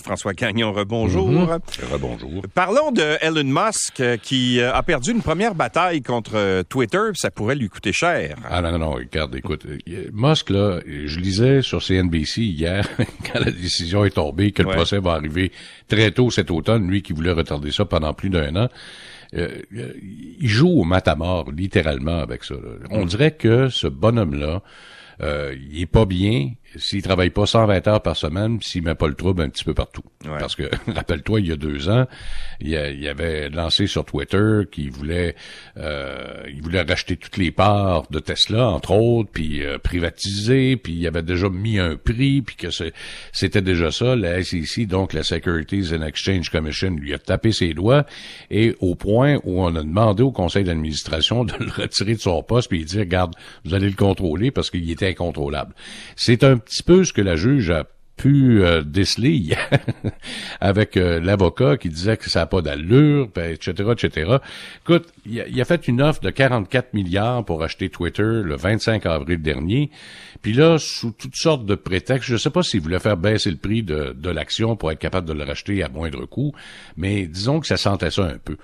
François Gagnon, rebonjour. Mhm. Rebonjour. Parlons de Elon Musk euh, qui euh, a perdu une première bataille contre euh, Twitter. Ça pourrait lui coûter cher. Ah non, non, non, regarde, écoute, Musk, là, je lisais sur CNBC hier, quand la décision est tombée, que le procès va arriver très tôt cet automne, lui qui voulait retarder ça pendant plus d'un an. il joue au matamor, littéralement, avec ça. On mm. dirait que ce bonhomme-là, il est pas bien, s'il travaille pas 120 heures par semaine, s'il met pas le trouble un petit peu partout. Parce que, rappelle-toi, il y a deux ans, il, y avait lancé sur Twitter qu'il voulait, euh, il voulait racheter toutes les parts de Tesla, entre autres, puis euh, privatiser, puis il avait déjà mis un prix, puis que c'était déjà ça. La SEC, donc la Securities and Exchange Commission, lui a tapé ses doigts, et au point où on a demandé au conseil d'administration de le retirer de son poste, puis il dit, regarde, vous allez le contrôler parce qu'il était incontrôlable. C'est un petit peu ce que la juge a pu euh, déceler avec euh, l'avocat qui disait que ça n'a pas d'allure, etc., ben, etc. Écoute, il a, fait une offre de 44 milliards pour acheter Twitter le 25 avril dernier. Puis là, sous toutes sortes de prétextes, je ne sais pas s'il voulait faire baisser le prix de, de l'action pour être capable de le racheter à moindre coût, mais disons que ça sentait ça un peu.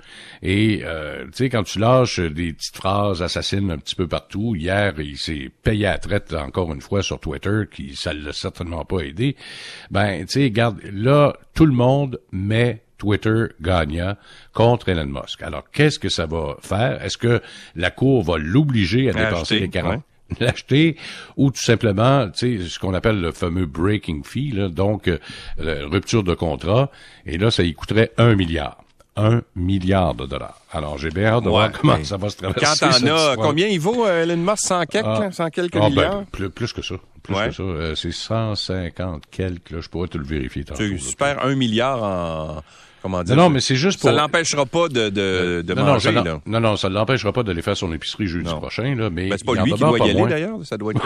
Et euh, tu sais, quand tu lâches des petites phrases assassines un petit peu partout, hier, il s'est payé à traite encore une fois sur Twitter, qui ça l'a certainement pas aidé. Ben, tu sais, regarde, là, tout le monde met Twitter gagnant contre Elon Musk. Alors, qu'est-ce que ça va faire? Est-ce que la Cour va l'obliger à dépenser les 40? l'acheter ou tout simplement, tu sais, ce qu'on appelle le fameux breaking fee, là, donc euh, rupture de contrat, et là, ça y coûterait un milliard. Un milliard de dollars. Alors, j'ai bien hâte de voir comment ça va se traverser. Quand t'en as, combien il vaut euh, Elon Musk? 100 quelques, ah, 100 quelques ah, ben, milliards? plus, plus que ça. Plus que ça. Euh, c'est 150 quelques, là, je pourrais te le vérifier. Tu super, un milliard en non, mais c'est juste pour... Ça l'empêchera pas de, de, de non, manger, non, non, non, ça l'empêchera pas d'aller faire son épicerie jeudi prochain, là, mais... Ben, c'est pas lui qui doit y aller, d'ailleurs, ça doit être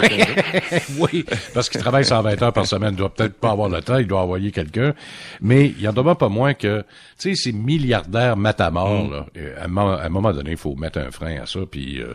Oui, parce qu'il travaille 120 heures par semaine, il doit peut-être pas avoir le temps, il doit envoyer quelqu'un, mais il en demeure pas moins que, tu sais, ces milliardaires matamors, mm. là, à, un moment donné, il faut mettre un frein à ça, puis euh,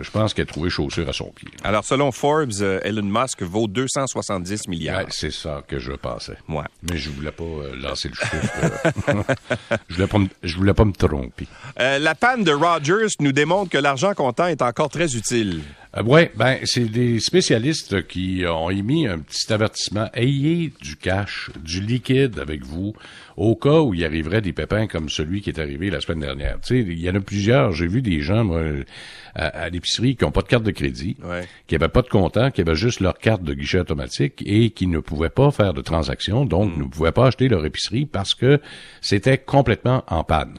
je pense qu'il a trouvé chaussure à son pied. Alors, selon Forbes, euh, Elon Musk vaut 270 milliards. Ouais, c'est ça que je pensais. Ouais. Mais je voulais pas euh, lancer le chiffre. je voulais voulais pas me tromper. Euh, la panne de Rogers nous démontre que l'argent comptant est encore très utile. Euh, oui, ben c'est des spécialistes qui ont émis un petit avertissement. Ayez du cash, du liquide avec vous au cas où il arriverait des pépins comme celui qui est arrivé la semaine dernière. Tu sais, il y en a plusieurs. J'ai vu des gens moi, à, l'épicerie qui n'ont pas de carte de crédit, qui n'avaient pas de comptant, qui avaient juste leur carte de guichet automatique et qui ne pouvaient pas faire de transactions, donc mm. ne pouvaient pas acheter leur épicerie parce que c'était complètement en panne.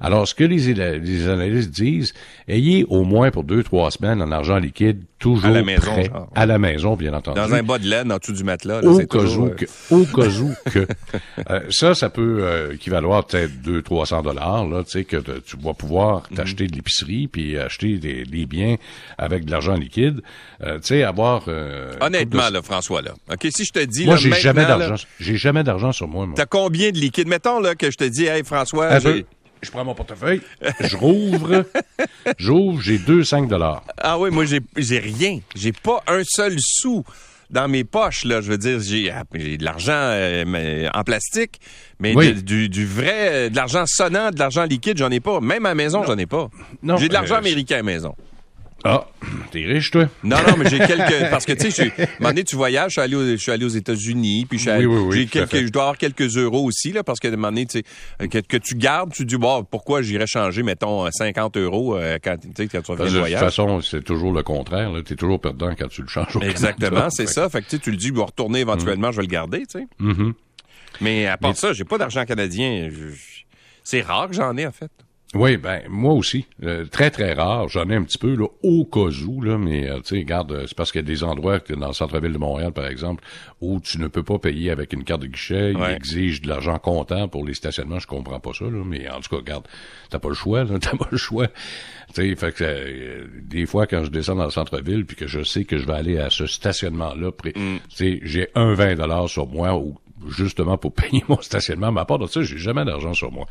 Alors, ce que les, les, analystes disent, ayez au moins pour deux, trois semaines en argent liquide toujours à la maison, prêt, à la maison, bien entendu. Dans un bas de laine en dessous du matelas. Là, au, cas où euh, que, au cas où que, euh, ça, ça peut euh, équivaloir peut-être deux, trois cents dollars, là, tu sais, que tu vas pouvoir mhm. t'acheter de l'épicerie puis acheter des, des, biens avec de l'argent liquide. tu sais, avoir... Honnêtement, là, François, là, OK, si je te dis... Moi, j'ai jamais d'argent. J'ai jamais d'argent sur moi, moi. T'as combien de liquide? Mettons, là, que je te dis, hey, François, je prends mon portefeuille, je rouvre, j'ouvre, j'ai deux 5 dollars. Ah oui, moi j'ai j'ai rien, j'ai pas un seul sou dans mes poches là, je veux dire j'ai ah, de l'argent euh, en plastique, mais du, du, vrai euh, de l'argent sonnant, de l'argent liquide, j'en ai pas, même à la maison, j'en ai pas. J'ai de l'argent euh, américain à la maison. Ah, t'es riche, toi? Non, non, mais j'ai quelques. Parce que, tu sais, un moment donné, tu voyages, je suis allé, je suis allé aux États-Unis, puis je, oui, oui, oui, quelques, je dois avoir quelques euros aussi, là, parce que, un moment donné, tu sais, que, que, tu gardes, tu dis, bon, pourquoi j'irais changer, mettons, 50 euros euh, quand, quand tu reviens de voyage? De toute façon, c'est toujours le contraire, Tu es toujours perdant quand tu le changes au Exactement, c'est ça. Fait que, tu le dis, bon, retourner éventuellement, je vais le garder, tu sais. Mm-hmm. Mais à part ça, j'ai pas d'argent canadien. C'est rare que j'en ai, en fait. Oui, ben moi aussi. Euh, très, très rare. J'en ai un petit peu là, au cas où, là, mais euh, tu sais, regarde, euh, c'est parce qu'il y a des endroits dans le centre-ville de Montréal, par exemple, où tu ne peux pas payer avec une carte de guichet. Ils exigent de l'argent comptant pour les stationnements. Je comprends pas ça, là, mais en tout cas, regarde, t'as pas le choix, là, t'as pas le choix. Tu sais, fait que des fois, quand je descends dans le centre-ville, puis que je sais que je vais aller à ce stationnement-là, mm. tu sais, j'ai un 20 dollars sur moi ou justement pour payer mon stationnement. Mais à part de ça, j'ai jamais d'argent sur moi.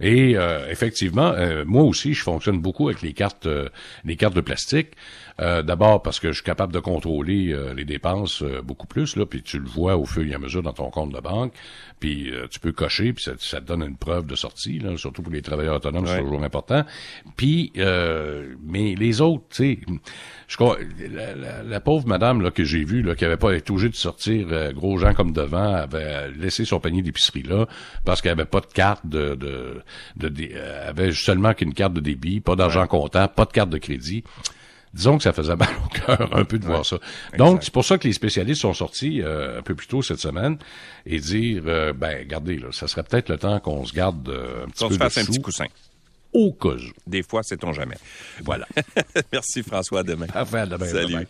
Et euh, effectivement, euh, moi aussi, je fonctionne beaucoup avec les cartes, euh, les cartes de plastique. D'abord parce que je suis capable de contrôler les dépenses beaucoup plus, là, puis tu le vois au fur et à mesure dans ton compte de banque, puis tu peux cocher, puis ça, ça, te donne une preuve de sortie, là, surtout pour les travailleurs autonomes, c'est toujours important. Puis, mais les autres, tu sais, je crois, la, pauvre madame là, que j'ai vue, là, qui avait pas été obligée de sortir gros gens comme devant, avait laissé son panier d'épicerie là parce qu'elle avait pas de carte de, de, de, euh, avait seulement qu'une carte de débit, pas d'argent comptant, pas de carte de crédit. Disons que ça faisait mal au cœur un peu de voir ça. Donc, c'est pour ça que les spécialistes sont sortis euh, un peu plus tôt cette semaine et dire, euh, ben, regardez, là, ça serait peut-être le temps qu'on se garde un petit peu se fasse un petit coussin. Au cas où. Des fois, c'est on jamais. Voilà. Merci François, à demain. À demain. Salut.